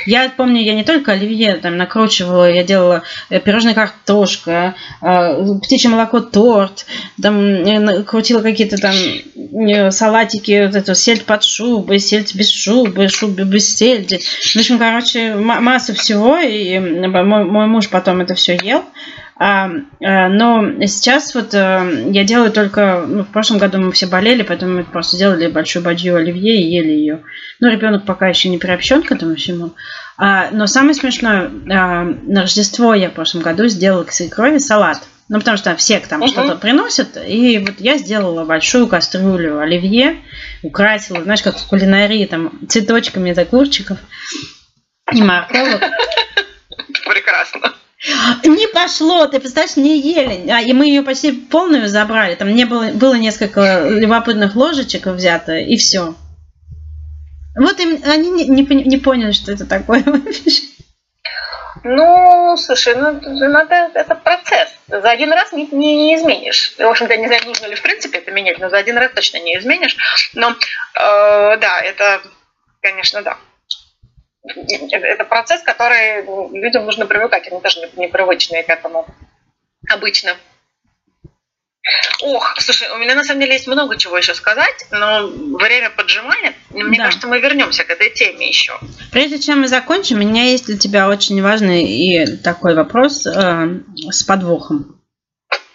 я, я помню, я не только оливье там накручивала, я делала э, пирожная картошка, э, птичье молоко, торт, там э, крутила какие-то там салатики, вот эту сельдь под шубой, сельдь без шубы, шубы без сельди. В общем, короче, масса всего, и мой, мой муж потом это все ел. А, а, но сейчас вот а, я делаю только... Ну, в прошлом году мы все болели, поэтому мы просто сделали большую бадью оливье и ели ее. Ну, ребенок пока еще не приобщен к этому всему. А, но самое смешное, а, на Рождество я в прошлом году сделала к свекрови салат. Ну, потому что все там uh-huh. что-то приносят. И вот я сделала большую кастрюлю оливье, украсила, знаешь, как в кулинарии, там, цветочками из огурчиков и морковок. Прекрасно. Не пошло, ты представляешь, не ели. А, и мы ее почти полную забрали. Там не было, было несколько любопытных ложечек взято, и все. Вот им, они не, не, не поняли, что это такое. Ну, слушай, ну, надо, это процесс. За один раз не, не, не изменишь. В общем-то, не знаю, нужно ли в принципе это менять, но за один раз точно не изменишь. Но, э, да, это, конечно, да это процесс, который людям нужно привыкать, они тоже непривычные к этому обычно. Ох, слушай, у меня на самом деле есть много чего еще сказать, но время поджимает. Мне да. кажется, мы вернемся к этой теме еще. Прежде чем мы закончим, у меня есть для тебя очень важный и такой вопрос э, с подвохом.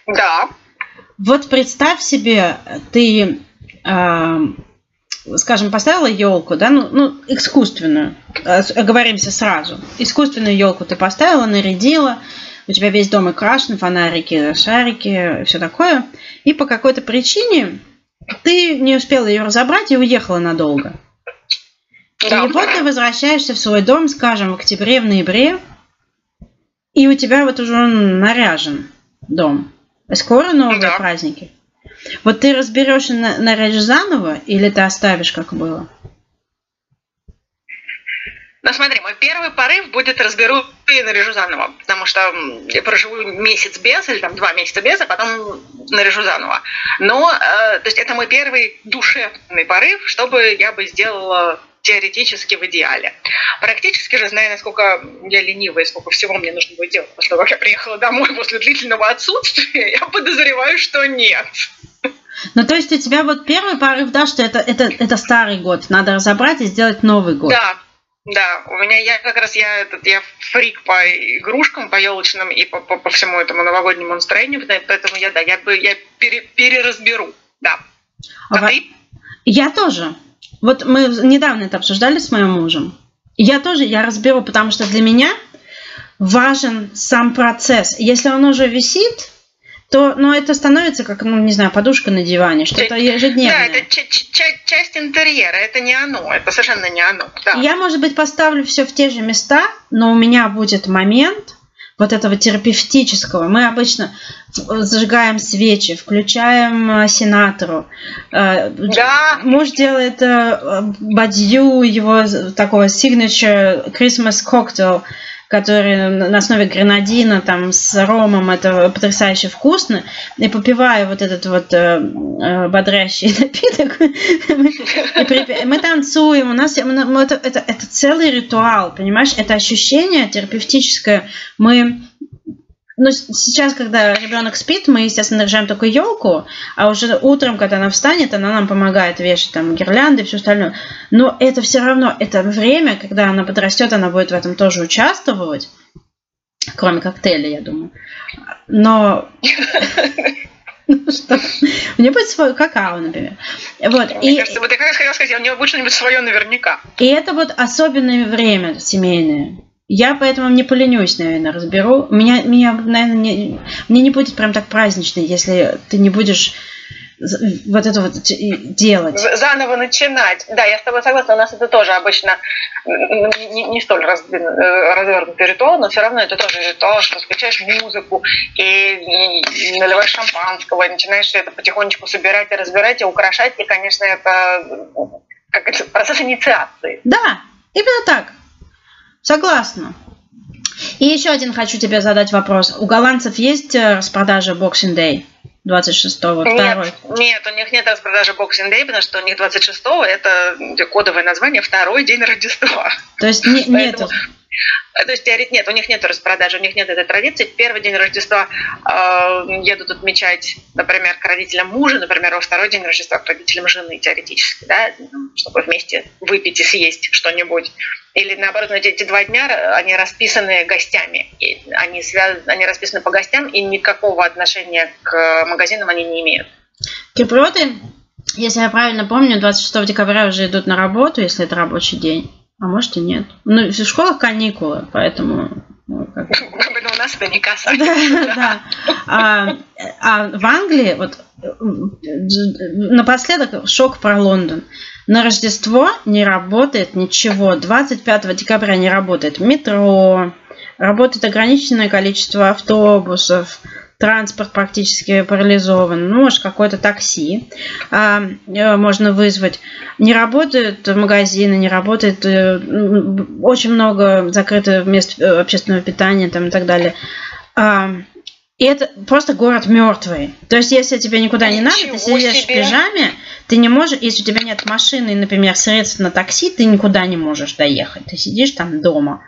Да. Вот представь себе, ты э, скажем, поставила елку, да, ну, ну искусственную, оговоримся сразу. Искусственную елку ты поставила, нарядила, у тебя весь дом окрашен, фонарики, шарики, все такое. И по какой-то причине ты не успела ее разобрать и уехала надолго. Да. И вот ты возвращаешься в свой дом, скажем, в октябре, в ноябре, и у тебя вот уже он наряжен дом. Скоро новые да. праздники. Вот ты разберешь и нарежешь заново, или ты оставишь, как было? Ну смотри, мой первый порыв будет разберу и наряжу заново, потому что я проживу месяц без, или там два месяца без, а потом наряжу заново. Но, э, то есть это мой первый душевный порыв, чтобы я бы сделала теоретически в идеале. Практически же, зная, насколько я ленивая, сколько всего мне нужно будет делать после того, как я приехала домой после длительного отсутствия, я подозреваю, что нет. Ну, то есть у тебя вот первый порыв, да, что это, это, это старый год, надо разобрать и сделать Новый год. Да, да, у меня я как раз я этот я фрик по игрушкам, по елочным и по, по, по всему этому новогоднему настроению, поэтому я да, я бы я пере, переразберу, да. А, а ты? Я тоже. Вот мы недавно это обсуждали с моим мужем. Я тоже, я разберу, потому что для меня важен сам процесс. Если он уже висит, то ну, это становится как, ну, не знаю, подушка на диване, что-то ежедневное. Да, это часть интерьера, это не оно, это совершенно не оно. Да. Я, может быть, поставлю все в те же места, но у меня будет момент вот этого терапевтического. Мы обычно зажигаем свечи, включаем э, сенатору. Э, да. Муж делает э, бадью, его такого signature Christmas cocktail – который на основе гранадина там с ромом, это потрясающе вкусно. И попивая вот этот вот э, э бодрящий напиток, мы, танцуем, у нас это целый ритуал, понимаешь, это ощущение терапевтическое. Мы ну, сейчас, когда ребенок спит, мы, естественно, наряжаем только елку, а уже утром, когда она встанет, она нам помогает вешать там гирлянды и все остальное. Но это все равно, это время, когда она подрастет, она будет в этом тоже участвовать, кроме коктейля, я думаю. Но что? У нее будет свой какао, например. Вот. Мне и, кажется, вот я как хотела сказать, у нее будет что-нибудь свое наверняка. И это вот особенное время семейное. Я поэтому не поленюсь, наверное, разберу. Меня, меня наверное, не, мне не будет прям так празднично, если ты не будешь вот это вот делать. Заново начинать. Да, я с тобой согласна. У нас это тоже обычно не, не столь э, развернутый ритуал, но все равно это тоже ритуал, что включаешь музыку и, и наливаешь шампанского, и начинаешь это потихонечку собирать и разбирать, и украшать. И, конечно, это как это, процесс инициации. Да, именно так. Согласна. И еще один хочу тебе задать вопрос. У голландцев есть э, распродажа Boxing Day 26-го? Нет, нет, у них нет распродажи Boxing Day, потому что у них 26-го это кодовое название второй день Рождества. То есть не, Поэтому... нет то есть нет, у них нет распродажи, у них нет этой традиции. Первый день Рождества э, едут отмечать, например, к родителям мужа, например, во второй день Рождества к родителям жены теоретически, да, чтобы вместе выпить и съесть что-нибудь. Или наоборот, эти два дня они расписаны гостями. И они, связ... они расписаны по гостям, и никакого отношения к магазинам они не имеют. Киприоты, если я правильно помню, 26 декабря уже идут на работу, если это рабочий день. А может и нет. Ну, в школах каникулы, поэтому... Ну, как... у нас касается. Да, да. А, а в Англии, вот напоследок шок про Лондон. На Рождество не работает ничего. 25 декабря не работает метро, работает ограниченное количество автобусов, транспорт практически парализован, ну, может, какое-то такси а, э, можно вызвать. Не работают магазины, не работает э, очень много закрытых мест э, общественного питания там, и так далее. А, и это просто город мертвый. То есть, если тебе никуда не надо, ты сидишь себе. в пижаме, ты не можешь, если у тебя нет машины, например, средств на такси, ты никуда не можешь доехать. Ты сидишь там дома.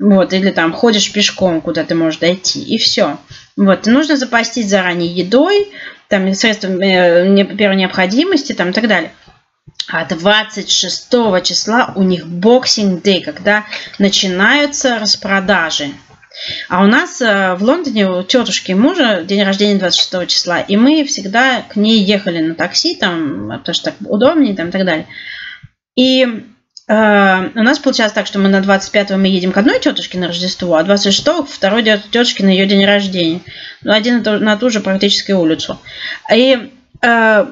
Вот, или там ходишь пешком, куда ты можешь дойти, и все. Вот, нужно запастись заранее едой, там, средствами э, первой необходимости, там, и так далее. А 26 числа у них Boxing Day, когда начинаются распродажи. А у нас э, в Лондоне у тетушки мужа день рождения 26 числа, и мы всегда к ней ехали на такси, там, потому что так удобнее, там, и так далее. И у нас получалось так, что мы на 25-го мы едем к одной тетушке на Рождество, а 26-го второй тетушке на ее день рождения. Ну, один на ту же практически улицу. И э,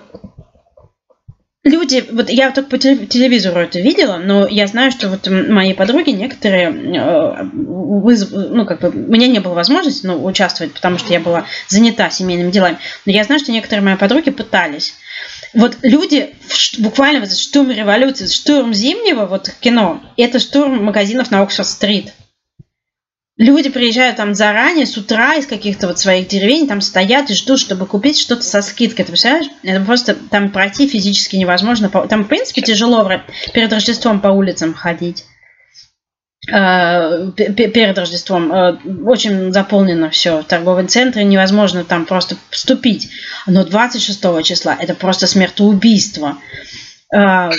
люди, вот я только по телевизору это видела, но я знаю, что вот мои подруги некоторые, э, вызов, ну, как бы, у меня не было возможности ну, участвовать, потому что я была занята семейными делами, но я знаю, что некоторые мои подруги пытались. Вот люди буквально вот штурм революции, штурм зимнего вот кино, это штурм магазинов на Оксфорд-стрит. Люди приезжают там заранее, с утра из каких-то вот своих деревень, там стоят и ждут, чтобы купить что-то со скидкой. Ты представляешь? Это просто там пройти физически невозможно. Там, в принципе, тяжело перед Рождеством по улицам ходить. Э, перед Рождеством. Э, очень заполнено все в торговом центре, невозможно там просто вступить. Но 26 числа это просто смертоубийство. Э,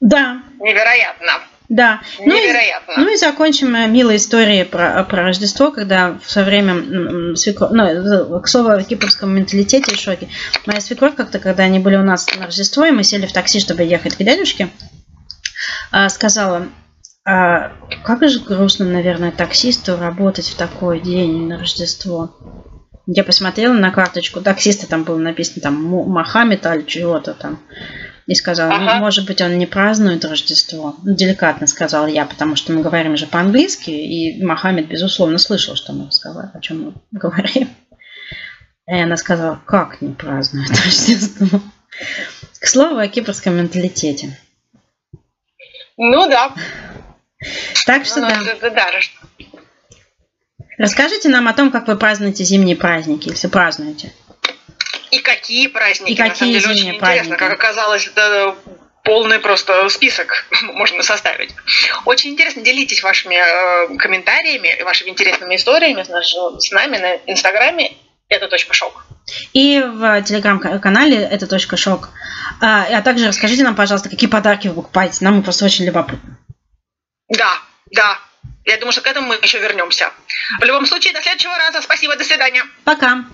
да. Невероятно. Да. Невероятно. Ну и, ну и закончим милой историей про, про Рождество, когда в свое время свекровь, ну, к слову о кипрском менталитете и шоке. Моя свекровь как-то, когда они были у нас на Рождество, и мы сели в такси, чтобы ехать к дядюшке, сказала, а, как же грустно, наверное, таксисту работать в такой день на Рождество. Я посмотрела на карточку таксиста, там было написано там Мохаммед аль чего-то там. И сказала, ага. ну, может быть, он не празднует Рождество. Ну, деликатно сказал я, потому что мы говорим же по-английски, и Мохаммед, безусловно, слышал, что мы разговариваем, о чем мы говорим. И она сказала, как не празднует Рождество. К слову о кипрском менталитете. Ну да. Так что ну, да. Это, да. Расскажите нам о том, как вы празднуете зимние праздники, если празднуете. И какие праздники. И какие деле, очень праздники. интересно. Как оказалось, это полный просто список можно составить. Очень интересно, делитесь вашими э, комментариями, вашими интересными историями с, наш, с нами на Инстаграме. Это точка шок. И в телеграм-канале это точка шок. А, а также расскажите нам, пожалуйста, какие подарки вы покупаете. Нам просто очень любопытно. Да, да. Я думаю, что к этому мы еще вернемся. В любом случае, до следующего раза. Спасибо, до свидания. Пока.